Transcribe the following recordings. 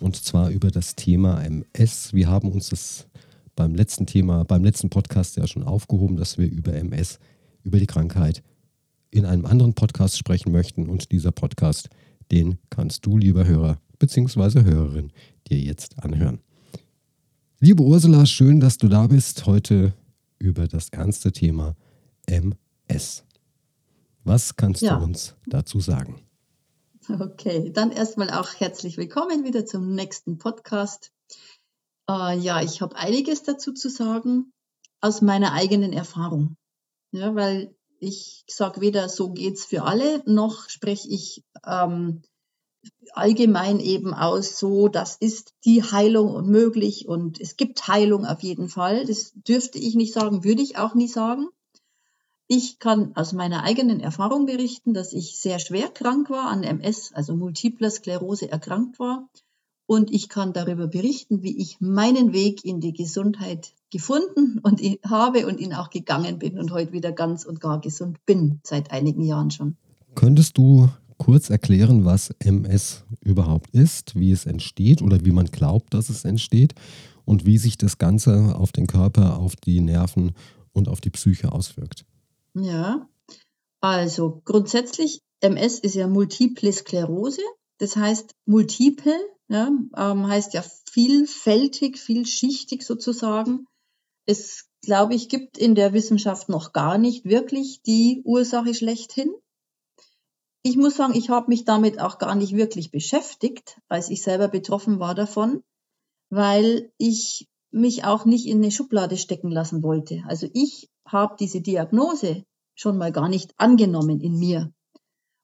und zwar über das Thema MS. Wir haben uns das beim letzten Thema, beim letzten Podcast ja schon aufgehoben, dass wir über MS, über die Krankheit in einem anderen Podcast sprechen möchten. Und dieser Podcast, den kannst du, lieber Hörer bzw. Hörerin, dir jetzt anhören. Liebe Ursula, schön, dass du da bist. Heute über das ernste Thema MS. Was kannst ja. du uns dazu sagen? Okay, dann erstmal auch herzlich willkommen wieder zum nächsten Podcast. Äh, ja, ich habe einiges dazu zu sagen aus meiner eigenen Erfahrung. Ja, weil ich sage weder, so geht's für alle, noch spreche ich ähm, allgemein eben aus, so, das ist die Heilung möglich und es gibt Heilung auf jeden Fall. Das dürfte ich nicht sagen, würde ich auch nie sagen. Ich kann aus meiner eigenen Erfahrung berichten, dass ich sehr schwer krank war, an MS, also Multiple Sklerose erkrankt war. Und ich kann darüber berichten, wie ich meinen Weg in die Gesundheit gefunden und habe und ihn auch gegangen bin und heute wieder ganz und gar gesund bin, seit einigen Jahren schon. Könntest du kurz erklären, was MS überhaupt ist, wie es entsteht oder wie man glaubt, dass es entsteht und wie sich das Ganze auf den Körper, auf die Nerven und auf die Psyche auswirkt? Ja, also grundsätzlich, MS ist ja Multiple Sklerose. Das heißt, multiple ja, ähm, heißt ja vielfältig, vielschichtig sozusagen. Es, glaube ich, gibt in der Wissenschaft noch gar nicht wirklich die Ursache schlechthin. Ich muss sagen, ich habe mich damit auch gar nicht wirklich beschäftigt, als ich selber betroffen war davon, weil ich mich auch nicht in eine Schublade stecken lassen wollte. Also ich habe diese Diagnose schon mal gar nicht angenommen in mir.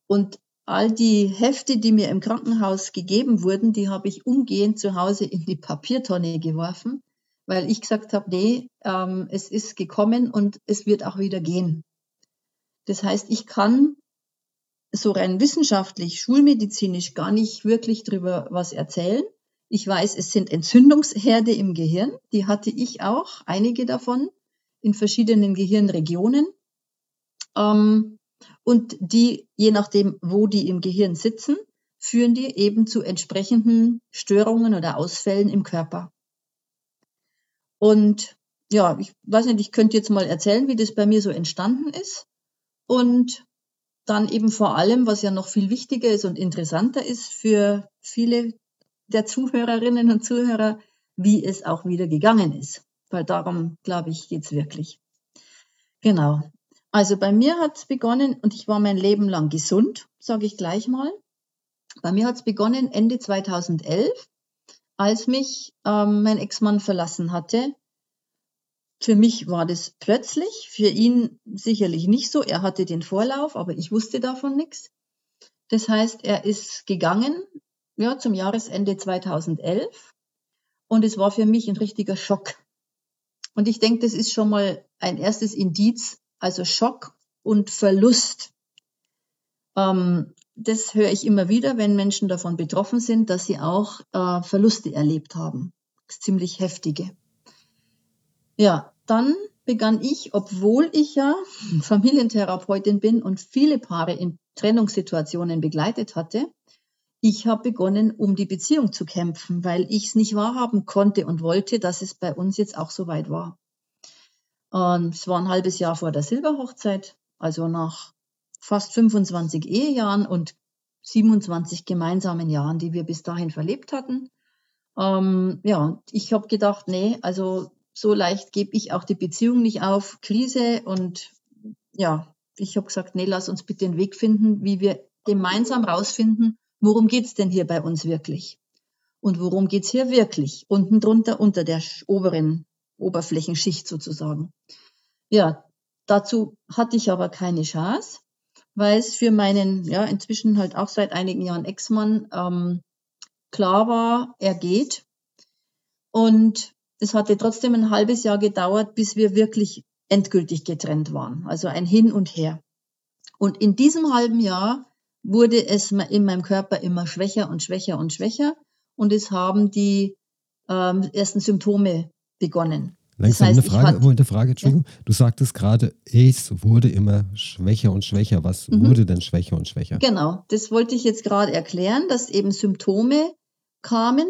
Und all die Hefte, die mir im Krankenhaus gegeben wurden, die habe ich umgehend zu Hause in die Papiertonne geworfen, weil ich gesagt habe, nee, ähm, es ist gekommen und es wird auch wieder gehen. Das heißt, ich kann so rein wissenschaftlich, schulmedizinisch gar nicht wirklich drüber was erzählen. Ich weiß, es sind Entzündungsherde im Gehirn, die hatte ich auch, einige davon, in verschiedenen Gehirnregionen. Ähm, und die, je nachdem, wo die im Gehirn sitzen, führen die eben zu entsprechenden Störungen oder Ausfällen im Körper. Und ja, ich weiß nicht, ich könnte jetzt mal erzählen, wie das bei mir so entstanden ist. Und dann eben vor allem, was ja noch viel wichtiger ist und interessanter ist für viele der Zuhörerinnen und Zuhörer, wie es auch wieder gegangen ist. Weil darum, glaube ich, geht's wirklich. Genau. Also bei mir hat es begonnen, und ich war mein Leben lang gesund, sage ich gleich mal. Bei mir hat es begonnen Ende 2011, als mich ähm, mein Ex-Mann verlassen hatte. Für mich war das plötzlich, für ihn sicherlich nicht so. Er hatte den Vorlauf, aber ich wusste davon nichts. Das heißt, er ist gegangen ja, zum Jahresende 2011 und es war für mich ein richtiger Schock. Und ich denke, das ist schon mal ein erstes Indiz, also Schock und Verlust. Ähm, das höre ich immer wieder, wenn Menschen davon betroffen sind, dass sie auch äh, Verluste erlebt haben. ziemlich heftige. Ja, dann begann ich, obwohl ich ja Familientherapeutin bin und viele Paare in Trennungssituationen begleitet hatte, ich habe begonnen, um die Beziehung zu kämpfen, weil ich es nicht wahrhaben konnte und wollte, dass es bei uns jetzt auch so weit war. Und es war ein halbes Jahr vor der Silberhochzeit, also nach fast 25 Ehejahren und 27 gemeinsamen Jahren, die wir bis dahin verlebt hatten. Ähm, ja, ich habe gedacht, nee, also so leicht gebe ich auch die Beziehung nicht auf. Krise und ja, ich habe gesagt, nee, lass uns bitte den Weg finden, wie wir gemeinsam rausfinden, worum geht's denn hier bei uns wirklich? Und worum geht's hier wirklich? Unten drunter, unter der oberen Oberflächenschicht sozusagen. Ja, dazu hatte ich aber keine Chance, weil es für meinen, ja, inzwischen halt auch seit einigen Jahren Ex-Mann ähm, klar war, er geht. Und es hatte trotzdem ein halbes Jahr gedauert, bis wir wirklich endgültig getrennt waren. Also ein Hin und Her. Und in diesem halben Jahr wurde es in meinem Körper immer schwächer und schwächer und schwächer. Und es haben die ähm, ersten Symptome begonnen. Langsam das heißt, eine Frage, hatte, eine Frage, Entschuldigung. Ja. Du sagtest gerade, es wurde immer schwächer und schwächer. Was mhm. wurde denn schwächer und schwächer? Genau, das wollte ich jetzt gerade erklären, dass eben Symptome kamen.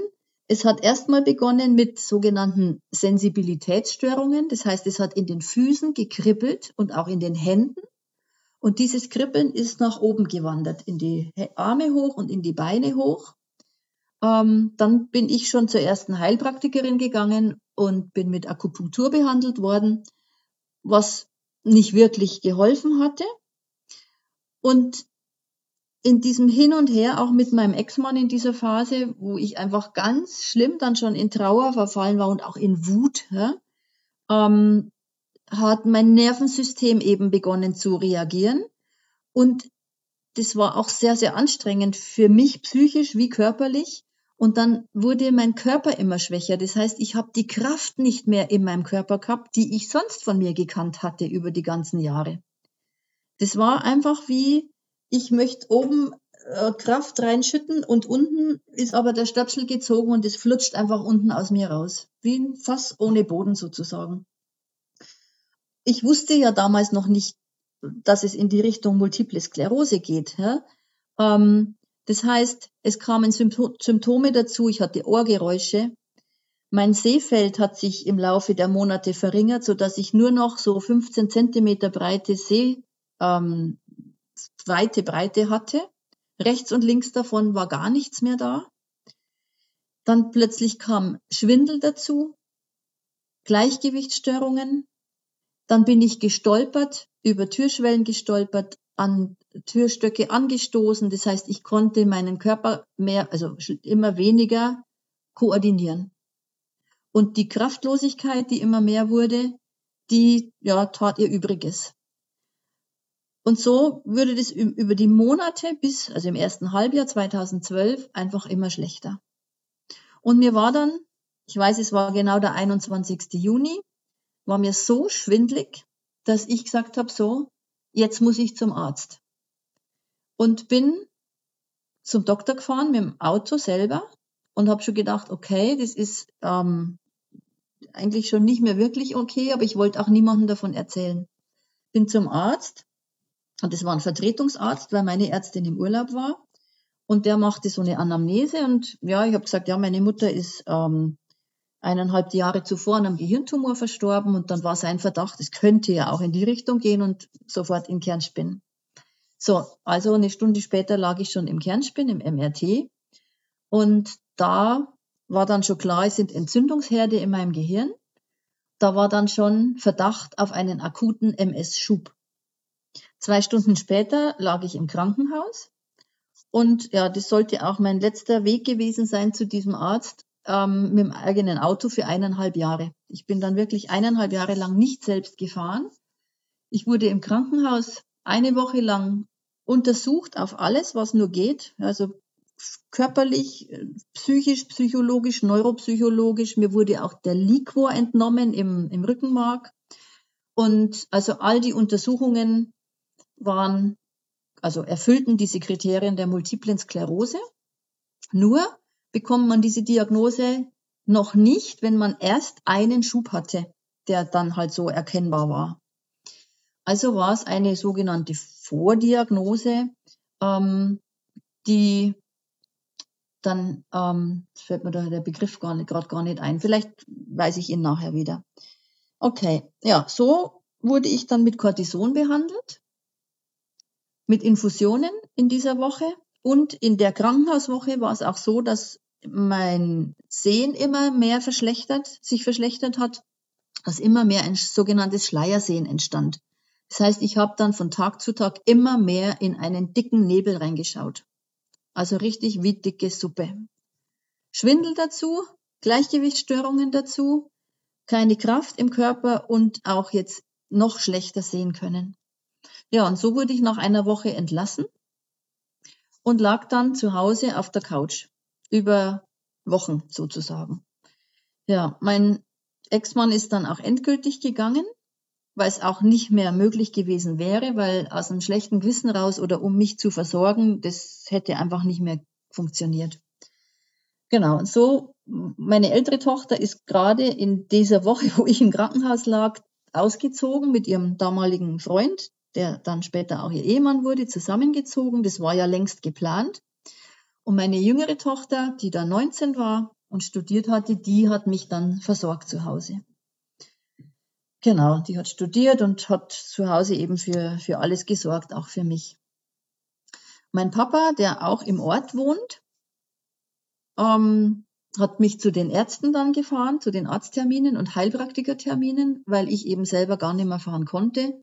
Es hat erstmal begonnen mit sogenannten Sensibilitätsstörungen. Das heißt, es hat in den Füßen gekribbelt und auch in den Händen. Und dieses Kribbeln ist nach oben gewandert, in die Arme hoch und in die Beine hoch. Ähm, dann bin ich schon zur ersten Heilpraktikerin gegangen und bin mit Akupunktur behandelt worden, was nicht wirklich geholfen hatte. Und in diesem Hin und Her, auch mit meinem Ex-Mann in dieser Phase, wo ich einfach ganz schlimm dann schon in Trauer verfallen war und auch in Wut, ja, ähm, hat mein Nervensystem eben begonnen zu reagieren. Und das war auch sehr, sehr anstrengend für mich psychisch wie körperlich. Und dann wurde mein Körper immer schwächer. Das heißt, ich habe die Kraft nicht mehr in meinem Körper gehabt, die ich sonst von mir gekannt hatte über die ganzen Jahre. Das war einfach wie, ich möchte oben äh, Kraft reinschütten und unten ist aber der Stöpsel gezogen und es flutscht einfach unten aus mir raus. Wie ein Fass ohne Boden sozusagen. Ich wusste ja damals noch nicht, dass es in die Richtung Multiple Sklerose geht. Ja? Ähm, das heißt, es kamen Symptome dazu, ich hatte Ohrgeräusche. Mein Sehfeld hat sich im Laufe der Monate verringert, so dass ich nur noch so 15 Zentimeter breite Seh, ähm, Breite hatte. Rechts und links davon war gar nichts mehr da. Dann plötzlich kam Schwindel dazu, Gleichgewichtsstörungen. Dann bin ich gestolpert, über Türschwellen gestolpert, an Türstöcke angestoßen. Das heißt, ich konnte meinen Körper mehr, also immer weniger koordinieren. Und die Kraftlosigkeit, die immer mehr wurde, die ja tat ihr Übriges. Und so würde das über die Monate bis, also im ersten Halbjahr 2012, einfach immer schlechter. Und mir war dann, ich weiß, es war genau der 21. Juni, war mir so schwindlig, dass ich gesagt habe, so, jetzt muss ich zum Arzt. Und bin zum Doktor gefahren mit dem Auto selber und habe schon gedacht, okay, das ist ähm, eigentlich schon nicht mehr wirklich okay, aber ich wollte auch niemandem davon erzählen. Bin zum Arzt und das war ein Vertretungsarzt, weil meine Ärztin im Urlaub war. Und der machte so eine Anamnese und ja, ich habe gesagt, ja, meine Mutter ist ähm, eineinhalb Jahre zuvor an einem Gehirntumor verstorben und dann war sein Verdacht, es könnte ja auch in die Richtung gehen und sofort in Kernspinn. So, also eine Stunde später lag ich schon im Kernspinn, im MRT und da war dann schon klar, es sind Entzündungsherde in meinem Gehirn. Da war dann schon Verdacht auf einen akuten MS-Schub. Zwei Stunden später lag ich im Krankenhaus und ja, das sollte auch mein letzter Weg gewesen sein zu diesem Arzt ähm, mit dem eigenen Auto für eineinhalb Jahre. Ich bin dann wirklich eineinhalb Jahre lang nicht selbst gefahren. Ich wurde im Krankenhaus eine Woche lang untersucht auf alles, was nur geht. Also körperlich, psychisch, psychologisch, neuropsychologisch. Mir wurde auch der Liquor entnommen im, im Rückenmark. Und also all die Untersuchungen waren, also erfüllten diese Kriterien der multiplen Sklerose. Nur bekommt man diese Diagnose noch nicht, wenn man erst einen Schub hatte, der dann halt so erkennbar war. Also war es eine sogenannte Vordiagnose, ähm, die dann ähm, fällt mir da der Begriff gar gerade gar nicht ein. Vielleicht weiß ich ihn nachher wieder. Okay, ja, so wurde ich dann mit Cortison behandelt, mit Infusionen in dieser Woche und in der Krankenhauswoche war es auch so, dass mein Sehen immer mehr verschlechtert, sich verschlechtert hat, dass immer mehr ein sogenanntes Schleiersehen entstand. Das heißt, ich habe dann von Tag zu Tag immer mehr in einen dicken Nebel reingeschaut. Also richtig wie dicke Suppe. Schwindel dazu, Gleichgewichtsstörungen dazu, keine Kraft im Körper und auch jetzt noch schlechter sehen können. Ja, und so wurde ich nach einer Woche entlassen und lag dann zu Hause auf der Couch über Wochen sozusagen. Ja, mein Ex-Mann ist dann auch endgültig gegangen, weil es auch nicht mehr möglich gewesen wäre, weil aus einem schlechten Gewissen raus oder um mich zu versorgen, das hätte einfach nicht mehr funktioniert. Genau, und so, meine ältere Tochter ist gerade in dieser Woche, wo ich im Krankenhaus lag, ausgezogen mit ihrem damaligen Freund, der dann später auch ihr Ehemann wurde, zusammengezogen. Das war ja längst geplant. Und meine jüngere Tochter, die da 19 war und studiert hatte, die hat mich dann versorgt zu Hause. Genau, die hat studiert und hat zu Hause eben für, für alles gesorgt, auch für mich. Mein Papa, der auch im Ort wohnt, ähm, hat mich zu den Ärzten dann gefahren, zu den Arztterminen und Heilpraktikerterminen, weil ich eben selber gar nicht mehr fahren konnte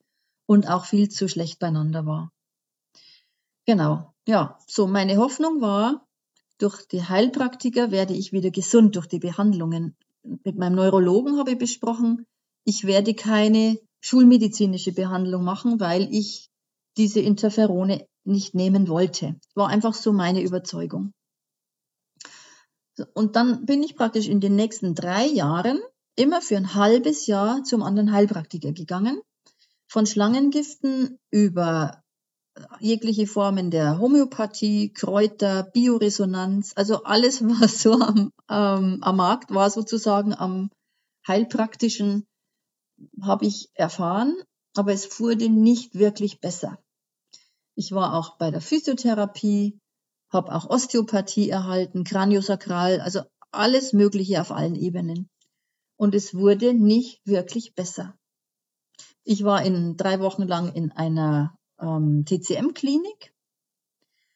und auch viel zu schlecht beieinander war. Genau, ja, so meine Hoffnung war, durch die Heilpraktiker werde ich wieder gesund durch die Behandlungen. Mit meinem Neurologen habe ich besprochen, ich werde keine schulmedizinische Behandlung machen, weil ich diese Interferone nicht nehmen wollte. War einfach so meine Überzeugung. Und dann bin ich praktisch in den nächsten drei Jahren immer für ein halbes Jahr zum anderen Heilpraktiker gegangen. Von Schlangengiften über jegliche Formen der Homöopathie, Kräuter, Bioresonanz, also alles, was so am, ähm, am Markt war, sozusagen am Heilpraktischen, habe ich erfahren, aber es wurde nicht wirklich besser. Ich war auch bei der Physiotherapie, habe auch Osteopathie erhalten, Kraniosakral, also alles Mögliche auf allen Ebenen. Und es wurde nicht wirklich besser. Ich war in drei Wochen lang in einer ähm, TCM-Klinik.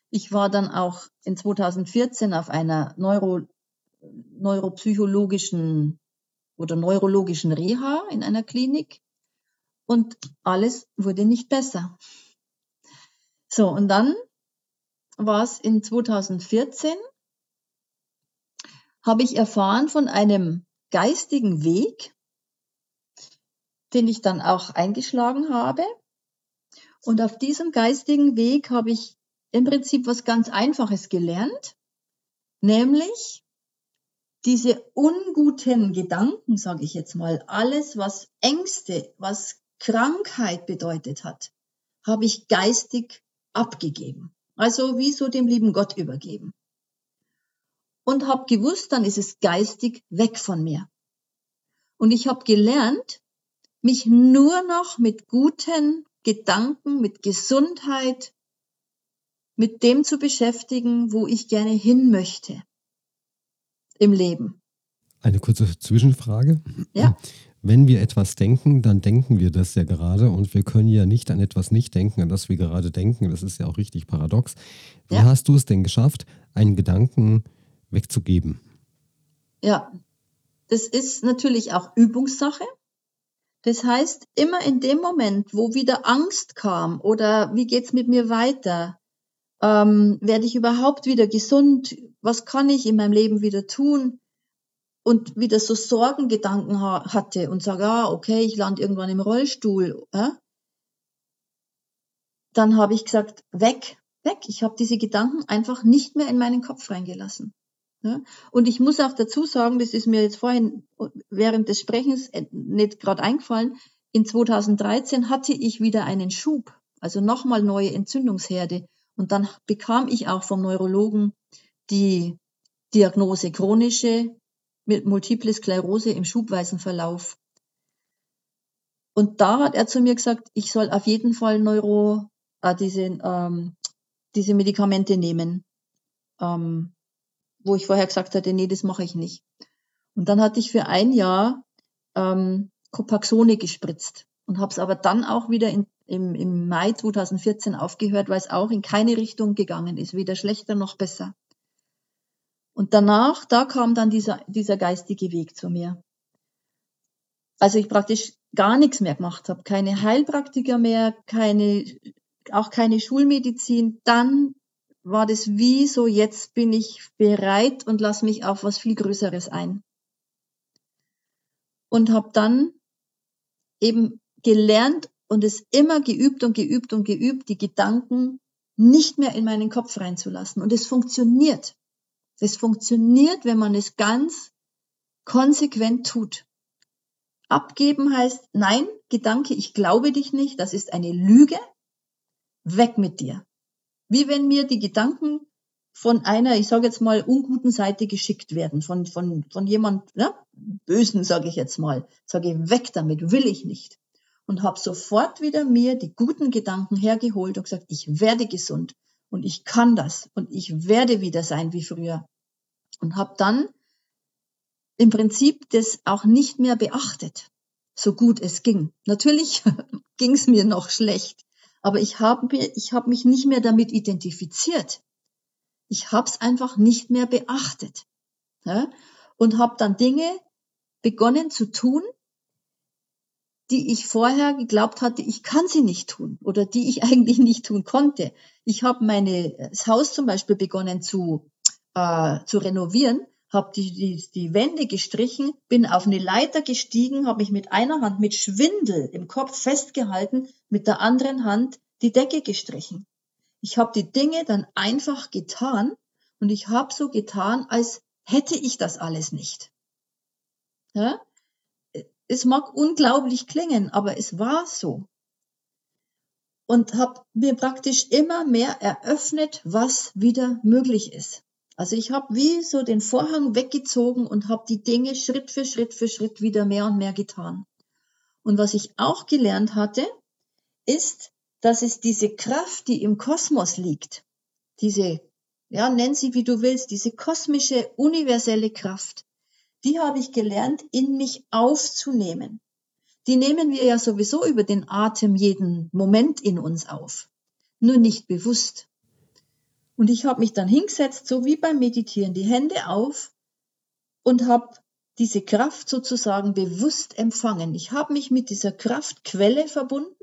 Ich war dann auch in 2014 auf einer Neuro, neuropsychologischen oder neurologischen Reha in einer Klinik und alles wurde nicht besser. So, und dann war es in 2014, habe ich erfahren von einem geistigen Weg, den ich dann auch eingeschlagen habe. Und auf diesem geistigen Weg habe ich im Prinzip was ganz Einfaches gelernt, nämlich diese unguten Gedanken, sage ich jetzt mal, alles, was Ängste, was Krankheit bedeutet hat, habe ich geistig abgegeben. Also wie so dem lieben Gott übergeben. Und habe gewusst, dann ist es geistig weg von mir. Und ich habe gelernt, mich nur noch mit guten Gedanken, mit Gesundheit, mit dem zu beschäftigen, wo ich gerne hin möchte im Leben. Eine kurze Zwischenfrage. Ja. Wenn wir etwas denken, dann denken wir das ja gerade und wir können ja nicht an etwas nicht denken, an das wir gerade denken. Das ist ja auch richtig paradox. Wie ja. hast du es denn geschafft, einen Gedanken wegzugeben? Ja, das ist natürlich auch Übungssache. Das heißt, immer in dem Moment, wo wieder Angst kam oder wie geht's mit mir weiter, ähm, werde ich überhaupt wieder gesund, was kann ich in meinem Leben wieder tun, und wieder so Sorgengedanken ha hatte und sage, ah, okay, ich lande irgendwann im Rollstuhl, äh? dann habe ich gesagt, weg, weg. Ich habe diese Gedanken einfach nicht mehr in meinen Kopf reingelassen. Ja? Und ich muss auch dazu sagen, das ist mir jetzt vorhin während des Sprechens äh, nicht gerade eingefallen, in 2013 hatte ich wieder einen Schub, also nochmal neue Entzündungsherde. Und dann bekam ich auch vom Neurologen die Diagnose chronische mit Multiple Sklerose im schubweisen Verlauf. Und da hat er zu mir gesagt, ich soll auf jeden Fall Neuro, äh, diese, ähm, diese Medikamente nehmen, ähm, wo ich vorher gesagt hatte, nee, das mache ich nicht. Und dann hatte ich für ein Jahr ähm, Copaxone gespritzt und habe es aber dann auch wieder in, im, im Mai 2014 aufgehört, weil es auch in keine Richtung gegangen ist, weder schlechter noch besser. Und danach, da kam dann dieser, dieser geistige Weg zu mir. Also ich praktisch gar nichts mehr gemacht habe, keine Heilpraktiker mehr, keine, auch keine Schulmedizin. Dann war das wie so, jetzt bin ich bereit und lass mich auf was viel Größeres ein. Und habe dann eben gelernt und es immer geübt und geübt und geübt, die Gedanken nicht mehr in meinen Kopf reinzulassen. Und es funktioniert. Das funktioniert, wenn man es ganz konsequent tut. Abgeben heißt, nein, Gedanke, ich glaube dich nicht, das ist eine Lüge, weg mit dir. Wie wenn mir die Gedanken von einer, ich sage jetzt mal, unguten Seite geschickt werden, von, von, von jemand, ne, bösen, sage ich jetzt mal, sage ich, weg damit, will ich nicht. Und habe sofort wieder mir die guten Gedanken hergeholt und gesagt, ich werde gesund und ich kann das und ich werde wieder sein wie früher. Und habe dann im Prinzip das auch nicht mehr beachtet, so gut es ging. Natürlich ging es mir noch schlecht, aber ich habe ich hab mich nicht mehr damit identifiziert. Ich habe es einfach nicht mehr beachtet ja? und habe dann Dinge begonnen zu tun, die ich vorher geglaubt hatte, ich kann sie nicht tun oder die ich eigentlich nicht tun konnte. Ich habe mein Haus zum Beispiel begonnen zu, äh, zu renovieren, habe die, die, die Wände gestrichen, bin auf eine Leiter gestiegen, habe mich mit einer Hand mit Schwindel im Kopf festgehalten, mit der anderen Hand die Decke gestrichen. Ich habe die Dinge dann einfach getan und ich habe so getan, als hätte ich das alles nicht. Ja? Es mag unglaublich klingen, aber es war so. Und habe mir praktisch immer mehr eröffnet, was wieder möglich ist. Also ich habe wie so den Vorhang weggezogen und habe die Dinge Schritt für Schritt für Schritt wieder mehr und mehr getan. Und was ich auch gelernt hatte, ist, dass es diese Kraft, die im Kosmos liegt, diese, ja, nenn sie wie du willst, diese kosmische, universelle Kraft, die habe ich gelernt, in mich aufzunehmen. Die nehmen wir ja sowieso über den Atem jeden Moment in uns auf, nur nicht bewusst. Und ich habe mich dann hingesetzt, so wie beim Meditieren, die Hände auf und habe diese Kraft sozusagen bewusst empfangen. Ich habe mich mit dieser Kraftquelle verbunden.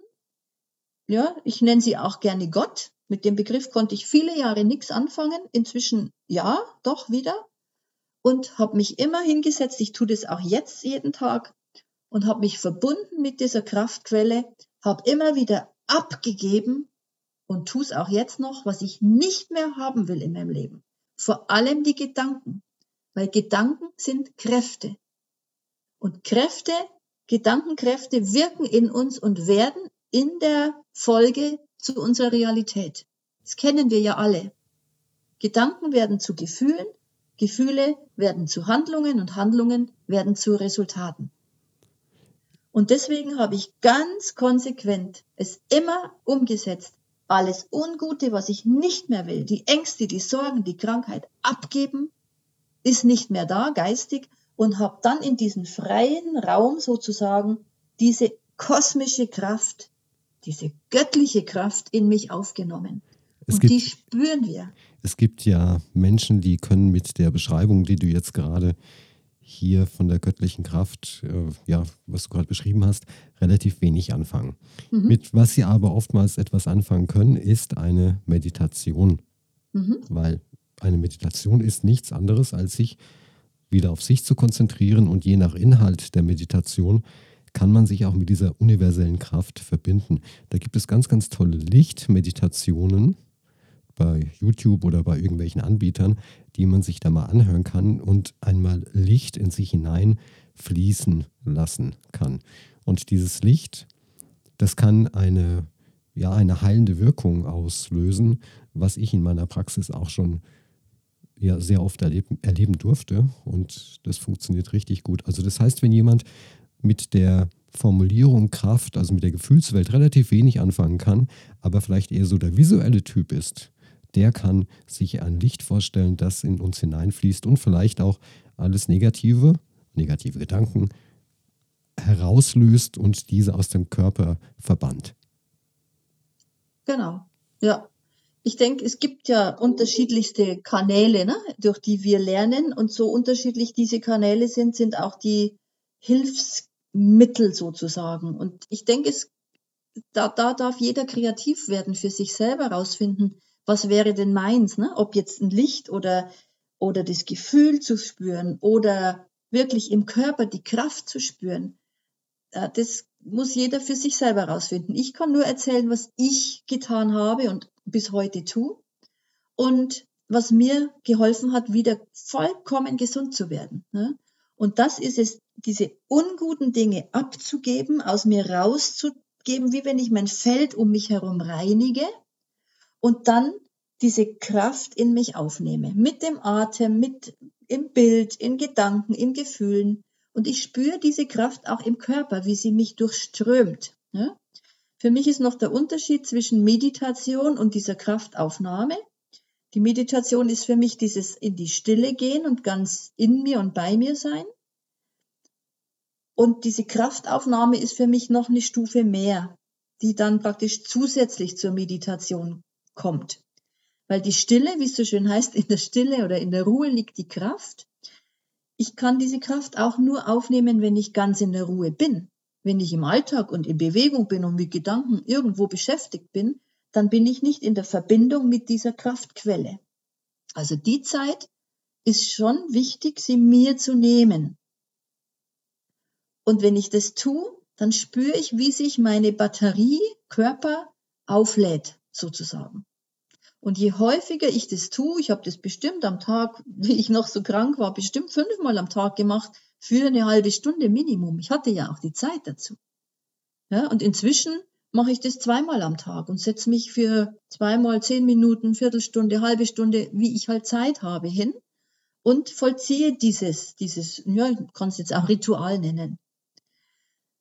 Ja, ich nenne sie auch gerne Gott. Mit dem Begriff konnte ich viele Jahre nichts anfangen. Inzwischen ja, doch wieder und habe mich immer hingesetzt, ich tue das auch jetzt jeden Tag und habe mich verbunden mit dieser Kraftquelle, habe immer wieder abgegeben und tue es auch jetzt noch, was ich nicht mehr haben will in meinem Leben. Vor allem die Gedanken, weil Gedanken sind Kräfte. Und Kräfte, Gedankenkräfte wirken in uns und werden in der Folge zu unserer Realität. Das kennen wir ja alle. Gedanken werden zu Gefühlen, Gefühle werden zu Handlungen und Handlungen werden zu Resultaten. Und deswegen habe ich ganz konsequent es immer umgesetzt, alles Ungute, was ich nicht mehr will, die Ängste, die Sorgen, die Krankheit abgeben, ist nicht mehr da, geistig, und habe dann in diesen freien Raum sozusagen diese kosmische Kraft, diese göttliche Kraft in mich aufgenommen. Es und die spüren wir. Es gibt ja Menschen, die können mit der Beschreibung, die du jetzt gerade hier von der göttlichen Kraft, äh, ja, was du gerade beschrieben hast, relativ wenig anfangen. Mhm. Mit was sie aber oftmals etwas anfangen können, ist eine Meditation. Mhm. Weil eine Meditation ist nichts anderes, als sich wieder auf sich zu konzentrieren und je nach Inhalt der Meditation kann man sich auch mit dieser universellen Kraft verbinden. Da gibt es ganz, ganz tolle Lichtmeditationen, bei YouTube oder bei irgendwelchen Anbietern, die man sich da mal anhören kann und einmal Licht in sich hinein fließen lassen kann. Und dieses Licht, das kann eine, ja, eine heilende Wirkung auslösen, was ich in meiner Praxis auch schon ja, sehr oft erleben, erleben durfte. Und das funktioniert richtig gut. Also das heißt, wenn jemand mit der Formulierung Kraft, also mit der Gefühlswelt relativ wenig anfangen kann, aber vielleicht eher so der visuelle Typ ist, der kann sich ein Licht vorstellen, das in uns hineinfließt und vielleicht auch alles Negative, negative Gedanken herauslöst und diese aus dem Körper verbannt. Genau, ja. Ich denke, es gibt ja unterschiedlichste Kanäle, ne, durch die wir lernen und so unterschiedlich diese Kanäle sind, sind auch die Hilfsmittel sozusagen. Und ich denke, es, da, da darf jeder kreativ werden, für sich selber herausfinden, was wäre denn meins, ne? ob jetzt ein Licht oder, oder das Gefühl zu spüren oder wirklich im Körper die Kraft zu spüren. Äh, das muss jeder für sich selber herausfinden. Ich kann nur erzählen, was ich getan habe und bis heute tue und was mir geholfen hat, wieder vollkommen gesund zu werden. Ne? Und das ist es, diese unguten Dinge abzugeben, aus mir rauszugeben, wie wenn ich mein Feld um mich herum reinige und dann diese Kraft in mich aufnehme. Mit dem Atem, mit im Bild, in Gedanken, in Gefühlen. Und ich spüre diese Kraft auch im Körper, wie sie mich durchströmt. Ja? Für mich ist noch der Unterschied zwischen Meditation und dieser Kraftaufnahme. Die Meditation ist für mich dieses in die Stille gehen und ganz in mir und bei mir sein. Und diese Kraftaufnahme ist für mich noch eine Stufe mehr, die dann praktisch zusätzlich zur Meditation kommt. Weil die Stille, wie es so schön heißt, in der Stille oder in der Ruhe liegt die Kraft. Ich kann diese Kraft auch nur aufnehmen, wenn ich ganz in der Ruhe bin. Wenn ich im Alltag und in Bewegung bin und mit Gedanken irgendwo beschäftigt bin, dann bin ich nicht in der Verbindung mit dieser Kraftquelle. Also die Zeit ist schon wichtig, sie mir zu nehmen. Und wenn ich das tue, dann spüre ich, wie sich meine Batterie, Körper auflädt, sozusagen. Und je häufiger ich das tue, ich habe das bestimmt am Tag, wie ich noch so krank war, bestimmt fünfmal am Tag gemacht, für eine halbe Stunde Minimum. Ich hatte ja auch die Zeit dazu. Ja, und inzwischen mache ich das zweimal am Tag und setze mich für zweimal zehn Minuten, Viertelstunde, halbe Stunde, wie ich halt Zeit habe, hin und vollziehe dieses, dieses, ja, ich kann jetzt auch Ritual nennen.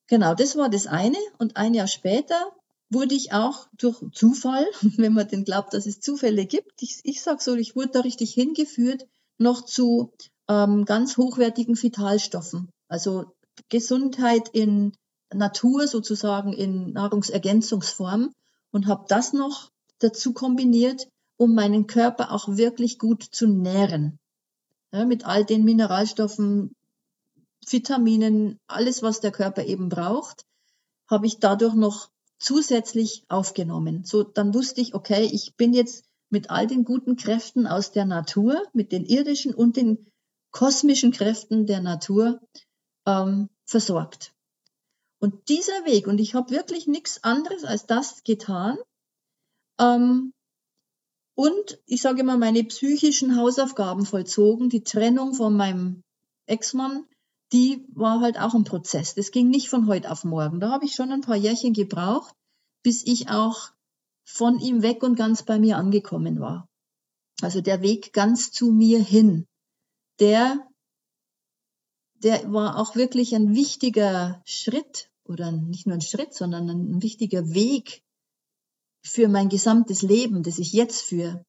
Genau, das war das eine. Und ein Jahr später wurde ich auch durch Zufall, wenn man denn glaubt, dass es Zufälle gibt, ich, ich sage so, ich wurde da richtig hingeführt, noch zu ähm, ganz hochwertigen Vitalstoffen. Also Gesundheit in Natur sozusagen in Nahrungsergänzungsform und habe das noch dazu kombiniert, um meinen Körper auch wirklich gut zu nähren. Ja, mit all den Mineralstoffen, Vitaminen, alles, was der Körper eben braucht, habe ich dadurch noch zusätzlich aufgenommen. So, dann wusste ich, okay, ich bin jetzt mit all den guten Kräften aus der Natur, mit den irdischen und den kosmischen Kräften der Natur ähm, versorgt. Und dieser Weg, und ich habe wirklich nichts anderes als das getan, ähm, und ich sage immer, meine psychischen Hausaufgaben vollzogen, die Trennung von meinem Ex-Mann, die war halt auch ein Prozess. Das ging nicht von heute auf morgen. Da habe ich schon ein paar Jährchen gebraucht, bis ich auch von ihm weg und ganz bei mir angekommen war. Also der Weg ganz zu mir hin, der, der war auch wirklich ein wichtiger Schritt oder nicht nur ein Schritt, sondern ein wichtiger Weg für mein gesamtes Leben, das ich jetzt führe.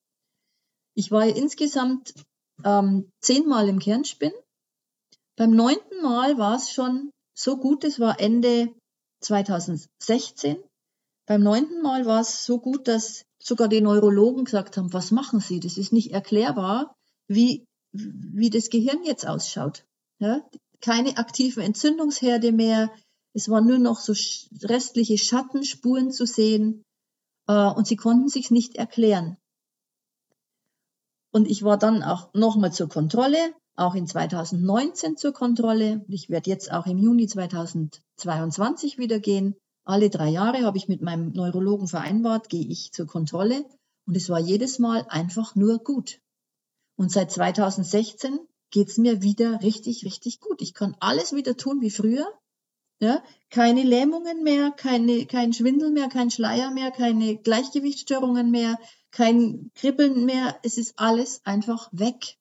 Ich war insgesamt ähm, zehnmal im Kernspinn beim neunten Mal war es schon so gut, es war Ende 2016. Beim neunten Mal war es so gut, dass sogar die Neurologen gesagt haben, was machen Sie? Das ist nicht erklärbar, wie, wie das Gehirn jetzt ausschaut. Ja? Keine aktiven Entzündungsherde mehr. Es waren nur noch so restliche Schattenspuren zu sehen. Äh, und sie konnten sich nicht erklären. Und ich war dann auch nochmal zur Kontrolle auch in 2019 zur Kontrolle. Ich werde jetzt auch im Juni 2022 wieder gehen. Alle drei Jahre habe ich mit meinem Neurologen vereinbart, gehe ich zur Kontrolle. Und es war jedes Mal einfach nur gut. Und seit 2016 geht es mir wieder richtig, richtig gut. Ich kann alles wieder tun wie früher. Ja, keine Lähmungen mehr, keine, kein Schwindel mehr, kein Schleier mehr, keine Gleichgewichtsstörungen mehr, kein Kribbeln mehr. Es ist alles einfach weg.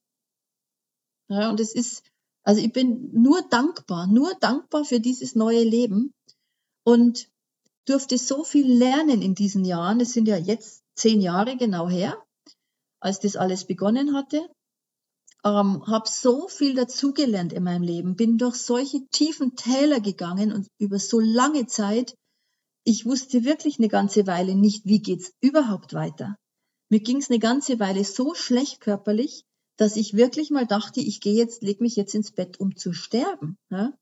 Ja, und es ist, also ich bin nur dankbar, nur dankbar für dieses neue Leben und durfte so viel lernen in diesen Jahren. Es sind ja jetzt zehn Jahre genau her, als das alles begonnen hatte. Ähm, habe so viel dazugelernt in meinem Leben, bin durch solche tiefen Täler gegangen und über so lange Zeit. Ich wusste wirklich eine ganze Weile nicht, wie geht's überhaupt weiter. Mir ging's eine ganze Weile so schlecht körperlich, dass ich wirklich mal dachte, ich gehe jetzt, leg mich jetzt ins Bett, um zu sterben. Ja?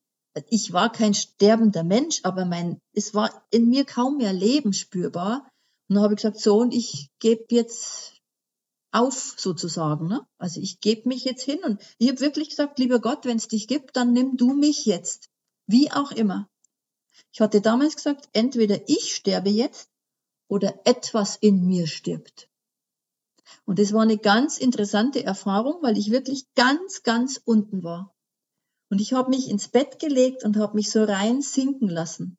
Ich war kein sterbender Mensch, aber mein, es war in mir kaum mehr Leben spürbar. Und dann habe ich gesagt, so, und ich gebe jetzt auf sozusagen. Ne? Also ich gebe mich jetzt hin und ich habe wirklich gesagt, lieber Gott, wenn es dich gibt, dann nimm du mich jetzt. Wie auch immer. Ich hatte damals gesagt, entweder ich sterbe jetzt oder etwas in mir stirbt. Und das war eine ganz interessante Erfahrung, weil ich wirklich ganz, ganz unten war. Und ich habe mich ins Bett gelegt und habe mich so rein sinken lassen.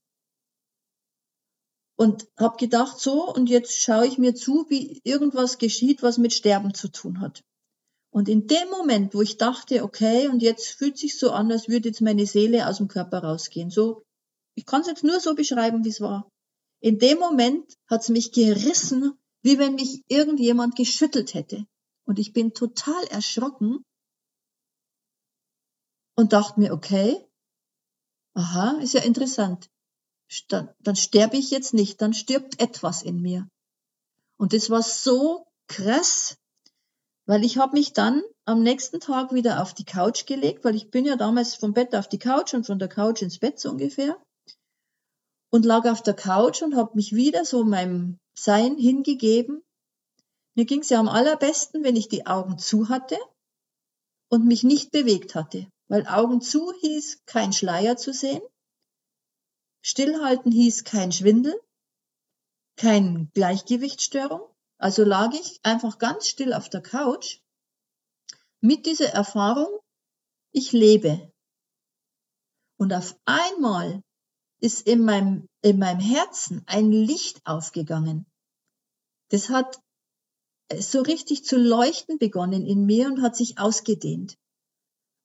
Und habe gedacht, so, und jetzt schaue ich mir zu, wie irgendwas geschieht, was mit Sterben zu tun hat. Und in dem Moment, wo ich dachte, okay, und jetzt fühlt sich so an, als würde jetzt meine Seele aus dem Körper rausgehen. So, ich kann es jetzt nur so beschreiben, wie es war. In dem Moment hat es mich gerissen, wie wenn mich irgendjemand geschüttelt hätte. Und ich bin total erschrocken und dachte mir, okay, aha, ist ja interessant. Dann, dann sterbe ich jetzt nicht, dann stirbt etwas in mir. Und das war so krass, weil ich habe mich dann am nächsten Tag wieder auf die Couch gelegt, weil ich bin ja damals vom Bett auf die Couch und von der Couch ins Bett so ungefähr und lag auf der Couch und habe mich wieder so meinem Sein hingegeben. Mir ging es ja am allerbesten, wenn ich die Augen zu hatte und mich nicht bewegt hatte, weil Augen zu hieß kein Schleier zu sehen, Stillhalten hieß kein Schwindel, kein Gleichgewichtsstörung. Also lag ich einfach ganz still auf der Couch mit dieser Erfahrung, ich lebe. Und auf einmal ist in meinem, in meinem Herzen ein Licht aufgegangen. Das hat so richtig zu leuchten begonnen in mir und hat sich ausgedehnt.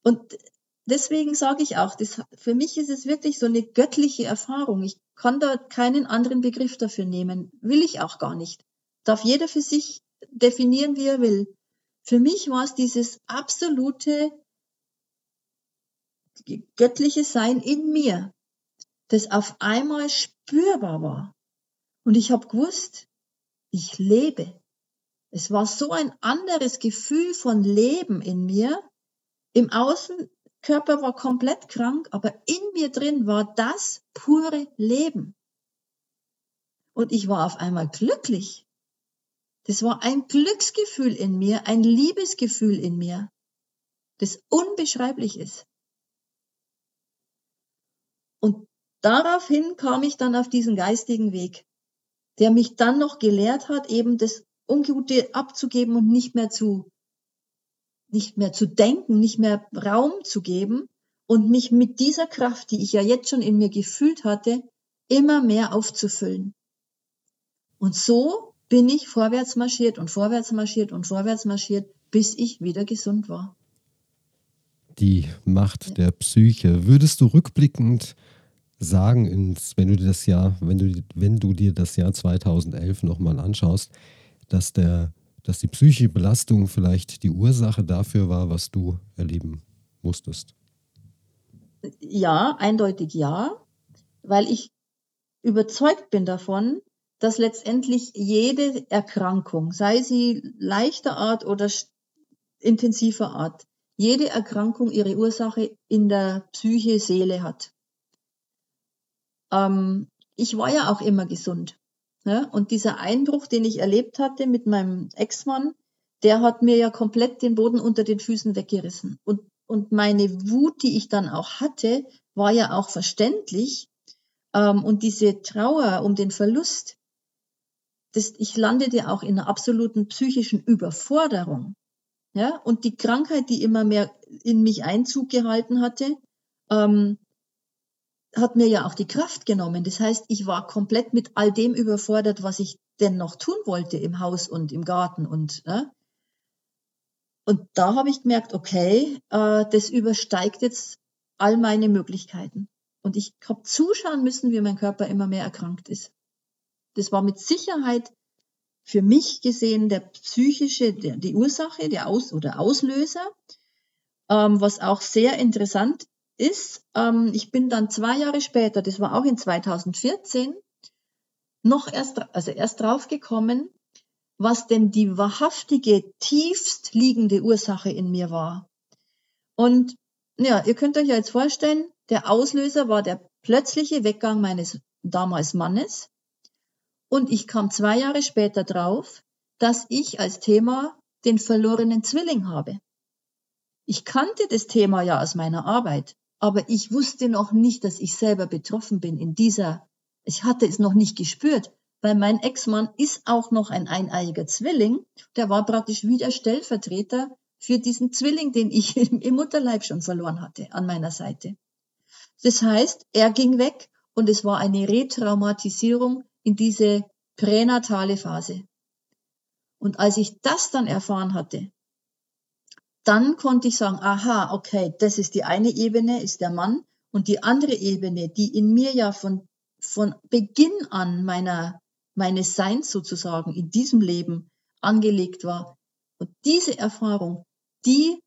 Und deswegen sage ich auch, das, für mich ist es wirklich so eine göttliche Erfahrung. Ich kann da keinen anderen Begriff dafür nehmen, will ich auch gar nicht. Darf jeder für sich definieren, wie er will. Für mich war es dieses absolute göttliche Sein in mir, das auf einmal spürbar war. Und ich habe gewusst, ich lebe. Es war so ein anderes Gefühl von Leben in mir. Im Außenkörper war komplett krank, aber in mir drin war das pure Leben. Und ich war auf einmal glücklich. Das war ein Glücksgefühl in mir, ein Liebesgefühl in mir, das unbeschreiblich ist. Und daraufhin kam ich dann auf diesen geistigen Weg, der mich dann noch gelehrt hat, eben das Ungute abzugeben und nicht mehr zu, nicht mehr zu denken, nicht mehr Raum zu geben und mich mit dieser Kraft, die ich ja jetzt schon in mir gefühlt hatte, immer mehr aufzufüllen. Und so bin ich vorwärts marschiert und vorwärts marschiert und vorwärts marschiert, bis ich wieder gesund war. Die Macht der Psyche. Würdest du rückblickend sagen, ins, wenn du dir das Jahr, wenn du, wenn du dir das Jahr 2011 nochmal anschaust, dass der, dass die psychische Belastung vielleicht die Ursache dafür war, was du erleben musstest? Ja, eindeutig ja, weil ich überzeugt bin davon, dass letztendlich jede Erkrankung, sei sie leichter Art oder intensiver Art, jede Erkrankung ihre Ursache in der Psyche, Seele hat. Ähm, ich war ja auch immer gesund. Ja? Und dieser Einbruch, den ich erlebt hatte mit meinem Ex-Mann, der hat mir ja komplett den Boden unter den Füßen weggerissen. Und, und meine Wut, die ich dann auch hatte, war ja auch verständlich. Ähm, und diese Trauer um den Verlust, das, ich landete auch in einer absoluten psychischen Überforderung. Ja, und die Krankheit, die immer mehr in mich Einzug gehalten hatte, ähm, hat mir ja auch die Kraft genommen. Das heißt, ich war komplett mit all dem überfordert, was ich denn noch tun wollte im Haus und im Garten und äh, und da habe ich gemerkt, okay, äh, das übersteigt jetzt all meine Möglichkeiten. Und ich habe zuschauen müssen, wie mein Körper immer mehr erkrankt ist. Das war mit Sicherheit für mich gesehen der psychische, der, die Ursache, der Aus oder Auslöser. Ähm, was auch sehr interessant ist, ähm, ich bin dann zwei Jahre später, das war auch in 2014, noch erst, also erst drauf gekommen, was denn die wahrhaftige, tiefst liegende Ursache in mir war. Und ja, ihr könnt euch ja jetzt vorstellen, der Auslöser war der plötzliche Weggang meines damals Mannes. Und ich kam zwei Jahre später drauf, dass ich als Thema den verlorenen Zwilling habe. Ich kannte das Thema ja aus meiner Arbeit. Aber ich wusste noch nicht, dass ich selber betroffen bin in dieser, ich hatte es noch nicht gespürt, weil mein Ex-Mann ist auch noch ein eineiiger Zwilling. Der war praktisch wie der Stellvertreter für diesen Zwilling, den ich im Mutterleib schon verloren hatte, an meiner Seite. Das heißt, er ging weg und es war eine Retraumatisierung in diese pränatale Phase. Und als ich das dann erfahren hatte, dann konnte ich sagen, aha, okay, das ist die eine Ebene, ist der Mann. Und die andere Ebene, die in mir ja von, von Beginn an meiner, meines Seins sozusagen in diesem Leben angelegt war. Und diese Erfahrung, die,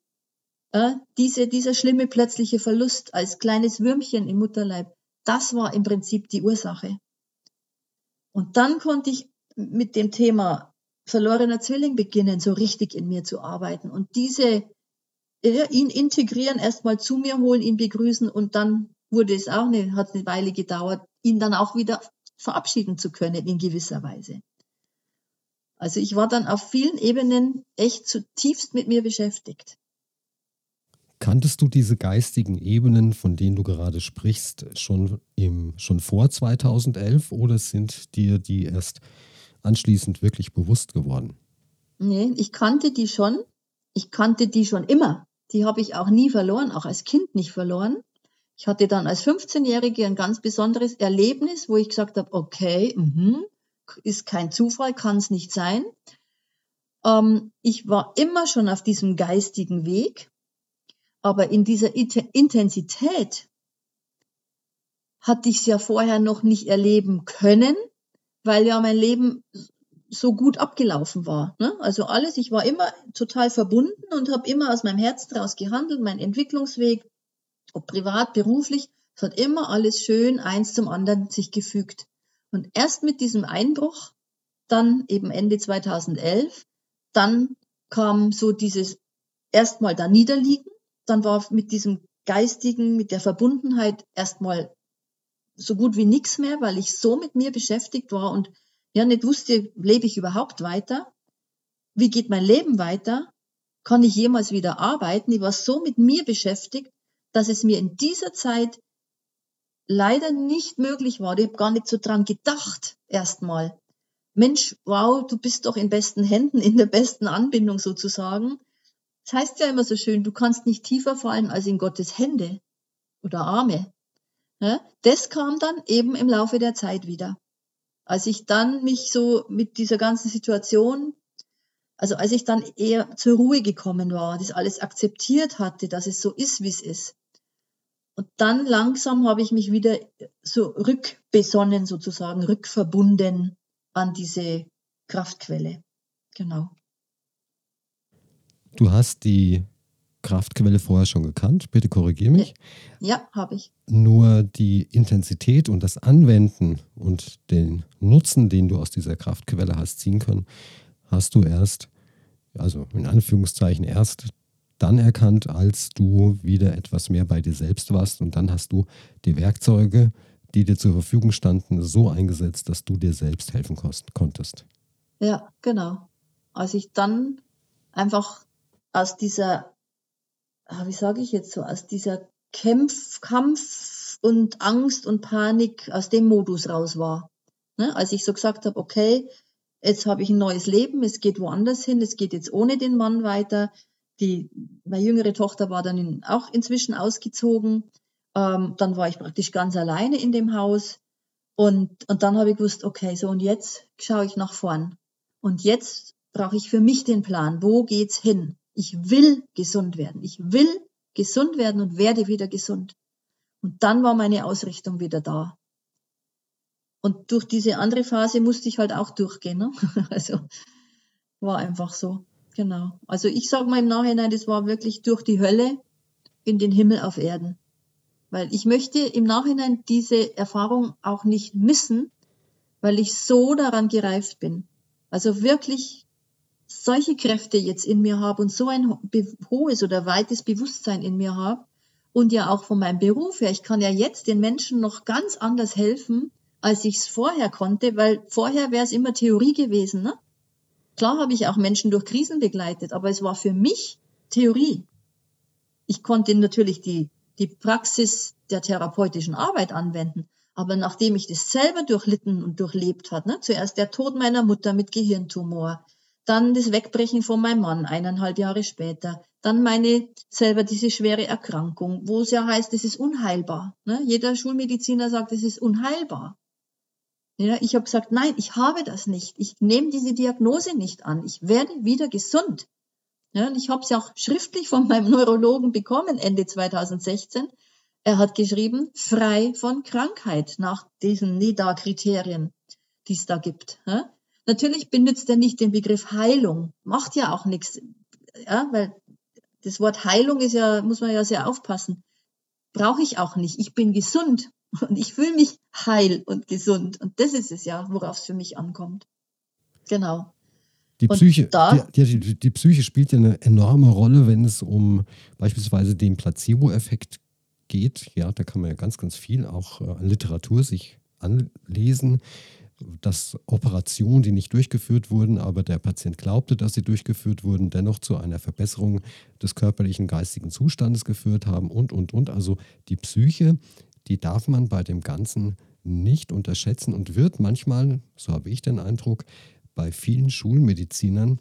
äh, diese, dieser schlimme plötzliche Verlust als kleines Würmchen im Mutterleib, das war im Prinzip die Ursache. Und dann konnte ich mit dem Thema verlorener Zwilling beginnen, so richtig in mir zu arbeiten und diese ihn integrieren, erstmal zu mir holen, ihn begrüßen und dann wurde es auch eine, hat eine Weile gedauert, ihn dann auch wieder verabschieden zu können in gewisser Weise. Also ich war dann auf vielen Ebenen echt zutiefst mit mir beschäftigt. Kanntest du diese geistigen Ebenen, von denen du gerade sprichst, schon, im, schon vor 2011 oder sind dir die erst anschließend wirklich bewusst geworden? Nee, ich kannte die schon. Ich kannte die schon immer. Die habe ich auch nie verloren, auch als Kind nicht verloren. Ich hatte dann als 15-Jährige ein ganz besonderes Erlebnis, wo ich gesagt habe, okay, mh, ist kein Zufall, kann es nicht sein. Ähm, ich war immer schon auf diesem geistigen Weg, aber in dieser Intensität hatte ich es ja vorher noch nicht erleben können, weil ja mein Leben so gut abgelaufen war. Ne? Also alles, ich war immer total verbunden und habe immer aus meinem Herz daraus gehandelt, mein Entwicklungsweg, ob privat, beruflich, es hat immer alles schön eins zum anderen sich gefügt. Und erst mit diesem Einbruch, dann eben Ende 2011, dann kam so dieses erstmal da niederliegen, dann war mit diesem geistigen, mit der Verbundenheit erstmal so gut wie nichts mehr, weil ich so mit mir beschäftigt war und ja nicht wusste, lebe ich überhaupt weiter? Wie geht mein Leben weiter? Kann ich jemals wieder arbeiten? Ich war so mit mir beschäftigt, dass es mir in dieser Zeit leider nicht möglich war. Ich habe gar nicht so dran gedacht, erstmal. Mensch, wow, du bist doch in besten Händen, in der besten Anbindung sozusagen. Das heißt ja immer so schön, du kannst nicht tiefer fallen als in Gottes Hände oder Arme. Das kam dann eben im Laufe der Zeit wieder. Als ich dann mich so mit dieser ganzen Situation, also als ich dann eher zur Ruhe gekommen war, das alles akzeptiert hatte, dass es so ist, wie es ist. Und dann langsam habe ich mich wieder so rückbesonnen, sozusagen, rückverbunden an diese Kraftquelle. Genau. Du hast die Kraftquelle vorher schon gekannt, bitte korrigiere mich. Ja, habe ich. Nur die Intensität und das Anwenden und den Nutzen, den du aus dieser Kraftquelle hast ziehen können, hast du erst, also in Anführungszeichen erst dann erkannt, als du wieder etwas mehr bei dir selbst warst und dann hast du die Werkzeuge, die dir zur Verfügung standen, so eingesetzt, dass du dir selbst helfen konntest. Ja, genau. Als ich dann einfach aus dieser wie sage ich jetzt so, aus dieser Kämpf, Kampf und Angst und Panik aus dem Modus raus war. Ne? Als ich so gesagt habe, okay, jetzt habe ich ein neues Leben, es geht woanders hin, es geht jetzt ohne den Mann weiter. Die, meine jüngere Tochter war dann in, auch inzwischen ausgezogen. Ähm, dann war ich praktisch ganz alleine in dem Haus. Und, und dann habe ich gewusst, okay, so und jetzt schaue ich nach vorn. Und jetzt brauche ich für mich den Plan. Wo geht's hin? Ich will gesund werden. Ich will gesund werden und werde wieder gesund. Und dann war meine Ausrichtung wieder da. Und durch diese andere Phase musste ich halt auch durchgehen. Ne? Also war einfach so. Genau. Also ich sage mal im Nachhinein, das war wirklich durch die Hölle in den Himmel auf Erden. Weil ich möchte im Nachhinein diese Erfahrung auch nicht missen, weil ich so daran gereift bin. Also wirklich solche Kräfte jetzt in mir habe und so ein hohes oder weites Bewusstsein in mir habe und ja auch von meinem Beruf her, ich kann ja jetzt den Menschen noch ganz anders helfen, als ich es vorher konnte, weil vorher wäre es immer Theorie gewesen. Ne? Klar habe ich auch Menschen durch Krisen begleitet, aber es war für mich Theorie. Ich konnte natürlich die, die Praxis der therapeutischen Arbeit anwenden, aber nachdem ich das selber durchlitten und durchlebt hat, ne, zuerst der Tod meiner Mutter mit Gehirntumor, dann das Wegbrechen von meinem Mann eineinhalb Jahre später, dann meine selber diese schwere Erkrankung, wo es ja heißt, es ist unheilbar. Ne? Jeder Schulmediziner sagt, es ist unheilbar. Ja, ich habe gesagt, nein, ich habe das nicht. Ich nehme diese Diagnose nicht an. Ich werde wieder gesund. Ja, und ich habe es ja auch schriftlich von meinem Neurologen bekommen Ende 2016. Er hat geschrieben, frei von Krankheit nach diesen NIDA-Kriterien, die es da gibt. Ja? Natürlich benutzt er nicht den Begriff Heilung, macht ja auch nichts, ja, weil das Wort Heilung ist ja, muss man ja sehr aufpassen. Brauche ich auch nicht. Ich bin gesund und ich fühle mich heil und gesund. Und das ist es ja, worauf es für mich ankommt. Genau. Die Psyche, die, die, die, Psyche spielt ja eine enorme Rolle, wenn es um beispielsweise den Placebo-Effekt geht. Ja, da kann man ja ganz, ganz viel auch äh, an Literatur sich anlesen dass Operationen, die nicht durchgeführt wurden, aber der Patient glaubte, dass sie durchgeführt wurden, dennoch zu einer Verbesserung des körperlichen, geistigen Zustandes geführt haben und, und, und. Also die Psyche, die darf man bei dem Ganzen nicht unterschätzen und wird manchmal, so habe ich den Eindruck, bei vielen Schulmedizinern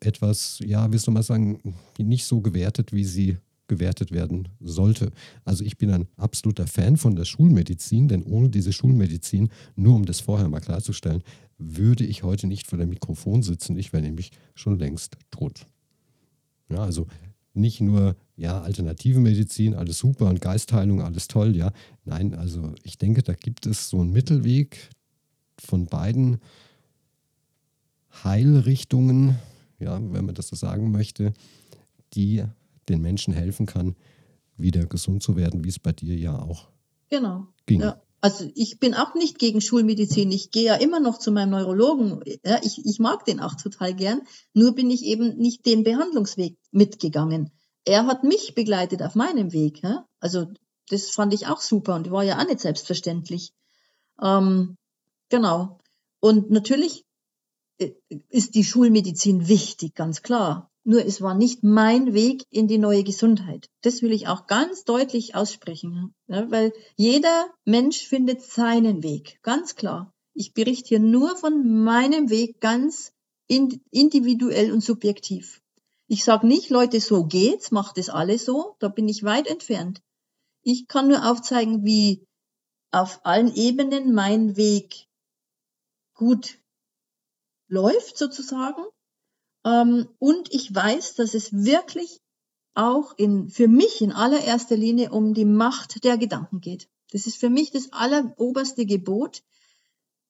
etwas, ja, wie soll man sagen, nicht so gewertet, wie sie gewertet werden sollte. Also ich bin ein absoluter Fan von der Schulmedizin, denn ohne diese Schulmedizin, nur um das vorher mal klarzustellen, würde ich heute nicht vor dem Mikrofon sitzen. Ich wäre nämlich schon längst tot. Ja, also nicht nur ja, alternative Medizin, alles super und Geistheilung, alles toll, ja. Nein, also ich denke, da gibt es so einen Mittelweg von beiden Heilrichtungen, ja, wenn man das so sagen möchte, die den Menschen helfen kann, wieder gesund zu werden, wie es bei dir ja auch genau. ging. Ja. Also ich bin auch nicht gegen Schulmedizin. Ich gehe ja immer noch zu meinem Neurologen. Ja, ich, ich mag den auch total gern. Nur bin ich eben nicht den Behandlungsweg mitgegangen. Er hat mich begleitet auf meinem Weg. Ja? Also das fand ich auch super und war ja auch nicht selbstverständlich. Ähm, genau. Und natürlich äh, ist die Schulmedizin wichtig, ganz klar. Nur es war nicht mein Weg in die neue Gesundheit. Das will ich auch ganz deutlich aussprechen, ja, weil jeder Mensch findet seinen Weg, ganz klar. Ich berichte hier nur von meinem Weg ganz individuell und subjektiv. Ich sage nicht, Leute, so geht's, macht es alle so, da bin ich weit entfernt. Ich kann nur aufzeigen, wie auf allen Ebenen mein Weg gut läuft sozusagen und ich weiß, dass es wirklich auch in, für mich in allererster Linie um die Macht der Gedanken geht. Das ist für mich das alleroberste Gebot.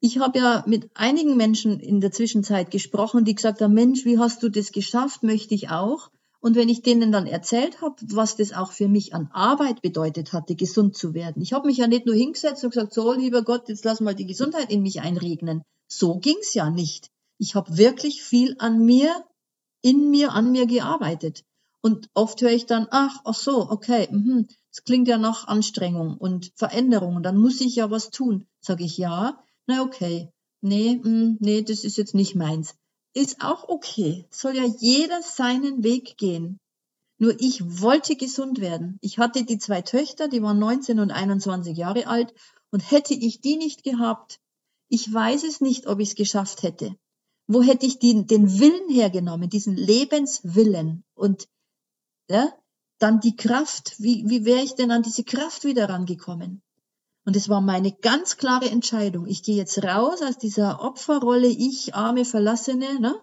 Ich habe ja mit einigen Menschen in der Zwischenzeit gesprochen, die gesagt haben, Mensch, wie hast du das geschafft? Möchte ich auch. Und wenn ich denen dann erzählt habe, was das auch für mich an Arbeit bedeutet hatte, gesund zu werden. Ich habe mich ja nicht nur hingesetzt und gesagt, so lieber Gott, jetzt lass mal die Gesundheit in mich einregnen. So ging's ja nicht ich habe wirklich viel an mir, in mir, an mir gearbeitet. Und oft höre ich dann, ach, ach so, okay, mh, das klingt ja nach Anstrengung und Veränderung, dann muss ich ja was tun. Sage ich ja, na okay, nee, mh, nee, das ist jetzt nicht meins. Ist auch okay, soll ja jeder seinen Weg gehen. Nur ich wollte gesund werden. Ich hatte die zwei Töchter, die waren 19 und 21 Jahre alt, und hätte ich die nicht gehabt, ich weiß es nicht, ob ich es geschafft hätte. Wo hätte ich den, den Willen hergenommen, diesen Lebenswillen und ja, dann die Kraft, wie, wie wäre ich denn an diese Kraft wieder rangekommen? Und es war meine ganz klare Entscheidung. Ich gehe jetzt raus aus dieser Opferrolle, ich arme Verlassene, ne?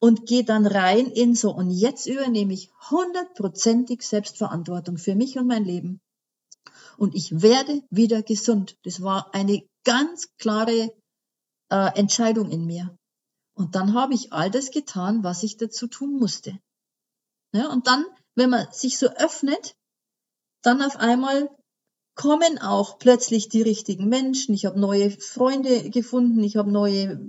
und gehe dann rein in so, und jetzt übernehme ich hundertprozentig Selbstverantwortung für mich und mein Leben. Und ich werde wieder gesund. Das war eine ganz klare äh, Entscheidung in mir. Und dann habe ich all das getan, was ich dazu tun musste. Ja, und dann, wenn man sich so öffnet, dann auf einmal kommen auch plötzlich die richtigen Menschen. Ich habe neue Freunde gefunden, ich habe neue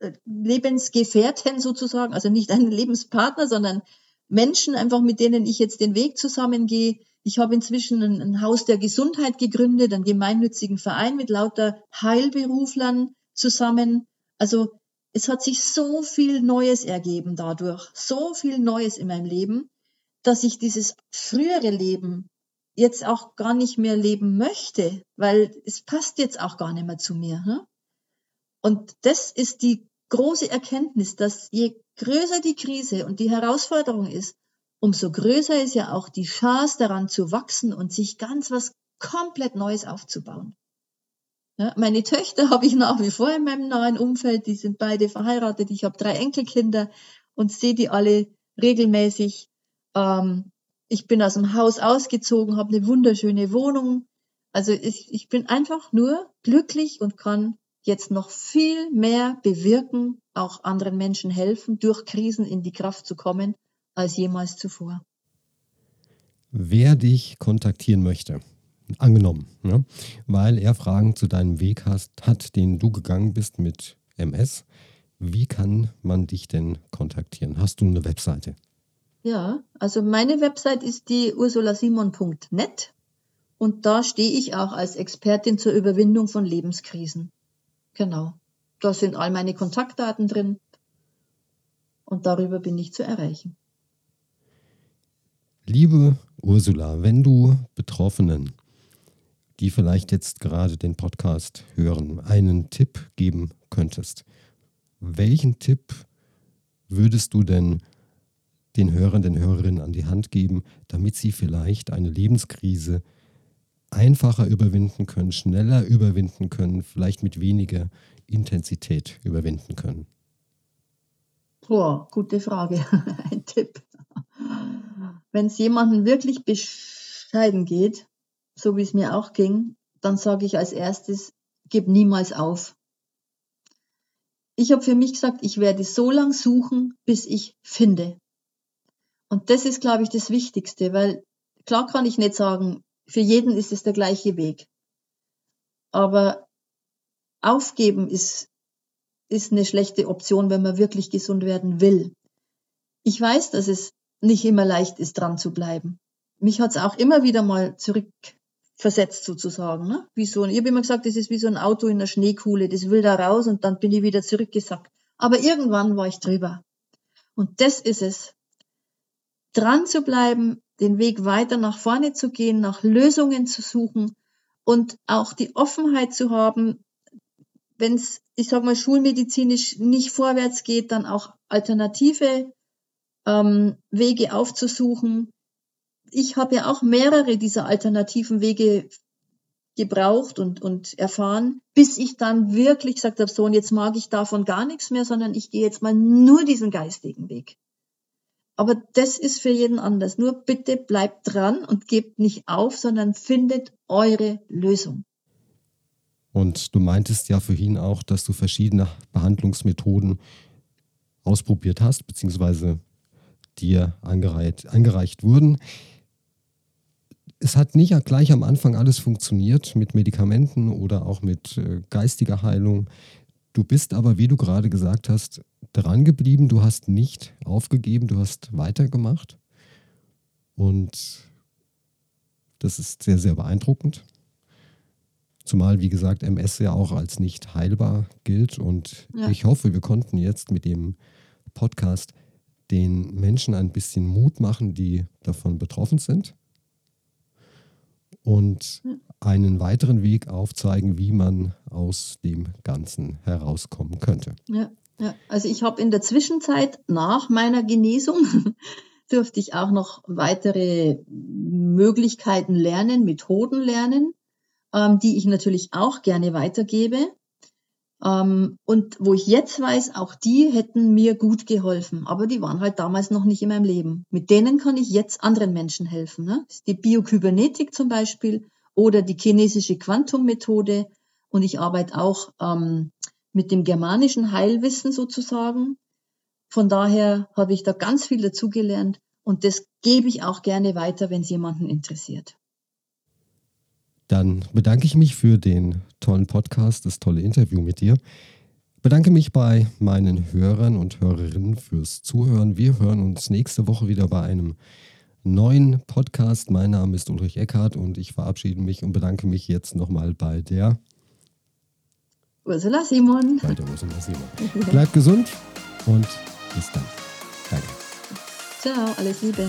äh, Lebensgefährten sozusagen, also nicht einen Lebenspartner, sondern Menschen einfach, mit denen ich jetzt den Weg zusammengehe. Ich habe inzwischen ein, ein Haus der Gesundheit gegründet, einen gemeinnützigen Verein mit lauter Heilberuflern zusammen. Also es hat sich so viel Neues ergeben dadurch, so viel Neues in meinem Leben, dass ich dieses frühere Leben jetzt auch gar nicht mehr leben möchte, weil es passt jetzt auch gar nicht mehr zu mir. Ne? Und das ist die große Erkenntnis, dass je größer die Krise und die Herausforderung ist, umso größer ist ja auch die Chance daran zu wachsen und sich ganz was komplett Neues aufzubauen. Ja, meine Töchter habe ich nach wie vor in meinem nahen Umfeld, die sind beide verheiratet, ich habe drei Enkelkinder und sehe die alle regelmäßig. Ähm, ich bin aus dem Haus ausgezogen, habe eine wunderschöne Wohnung. Also ich, ich bin einfach nur glücklich und kann jetzt noch viel mehr bewirken, auch anderen Menschen helfen, durch Krisen in die Kraft zu kommen, als jemals zuvor. Wer dich kontaktieren möchte, angenommen, ne? weil er Fragen zu deinem Weg hast, hat, den du gegangen bist mit MS, wie kann man dich denn kontaktieren? Hast du eine Webseite? Ja, also meine Website ist die ursulasimon.net und da stehe ich auch als Expertin zur Überwindung von Lebenskrisen. Genau. Da sind all meine Kontaktdaten drin und darüber bin ich zu erreichen. Liebe Ursula, wenn du Betroffenen, die vielleicht jetzt gerade den Podcast hören, einen Tipp geben könntest, welchen Tipp würdest du denn den Hörern, den Hörerinnen an die Hand geben, damit sie vielleicht eine Lebenskrise einfacher überwinden können, schneller überwinden können, vielleicht mit weniger Intensität überwinden können? Boah, gute Frage. Ein Tipp. Wenn es jemandem wirklich bescheiden geht, so wie es mir auch ging, dann sage ich als erstes, gib niemals auf. Ich habe für mich gesagt, ich werde so lang suchen, bis ich finde. Und das ist, glaube ich, das Wichtigste, weil klar kann ich nicht sagen, für jeden ist es der gleiche Weg. Aber aufgeben ist, ist eine schlechte Option, wenn man wirklich gesund werden will. Ich weiß, dass es nicht immer leicht ist, dran zu bleiben. Mich hat es auch immer wieder mal zurückversetzt sozusagen. Ne? Wie so, ich habe immer gesagt, das ist wie so ein Auto in der Schneekuhle, das will da raus und dann bin ich wieder zurückgesackt. Aber irgendwann war ich drüber. Und das ist es. Dran zu bleiben, den Weg weiter nach vorne zu gehen, nach Lösungen zu suchen und auch die Offenheit zu haben, wenn es, ich sag mal, schulmedizinisch nicht vorwärts geht, dann auch alternative ähm, Wege aufzusuchen. Ich habe ja auch mehrere dieser alternativen Wege gebraucht und, und erfahren, bis ich dann wirklich gesagt habe, so, und jetzt mag ich davon gar nichts mehr, sondern ich gehe jetzt mal nur diesen geistigen Weg. Aber das ist für jeden anders. Nur bitte bleibt dran und gebt nicht auf, sondern findet eure Lösung. Und du meintest ja vorhin auch, dass du verschiedene Behandlungsmethoden ausprobiert hast, beziehungsweise dir eingereicht, eingereicht wurden. Es hat nicht gleich am Anfang alles funktioniert mit Medikamenten oder auch mit äh, geistiger Heilung. Du bist aber, wie du gerade gesagt hast, dran geblieben, du hast nicht aufgegeben, du hast weitergemacht. Und das ist sehr, sehr beeindruckend. Zumal, wie gesagt, MS ja auch als nicht heilbar gilt. Und ja. ich hoffe, wir konnten jetzt mit dem Podcast den Menschen ein bisschen Mut machen, die davon betroffen sind. Und einen weiteren Weg aufzeigen, wie man aus dem Ganzen herauskommen könnte. Ja. Ja, also ich habe in der Zwischenzeit nach meiner Genesung durfte ich auch noch weitere Möglichkeiten lernen, Methoden lernen, ähm, die ich natürlich auch gerne weitergebe. Ähm, und wo ich jetzt weiß, auch die hätten mir gut geholfen, aber die waren halt damals noch nicht in meinem Leben. Mit denen kann ich jetzt anderen Menschen helfen. Ne? die Biokybernetik zum Beispiel oder die chinesische Quantummethode. Und ich arbeite auch ähm, mit dem germanischen Heilwissen sozusagen. Von daher habe ich da ganz viel dazugelernt und das gebe ich auch gerne weiter, wenn es jemanden interessiert. Dann bedanke ich mich für den tollen Podcast, das tolle Interview mit dir. Bedanke mich bei meinen Hörern und Hörerinnen fürs Zuhören. Wir hören uns nächste Woche wieder bei einem neuen Podcast. Mein Name ist Ulrich Eckhardt und ich verabschiede mich und bedanke mich jetzt nochmal bei der Ursula Simon. Bei der Ursula Simon. Bleibt gesund und bis dann. Danke. Ciao, alles Liebe.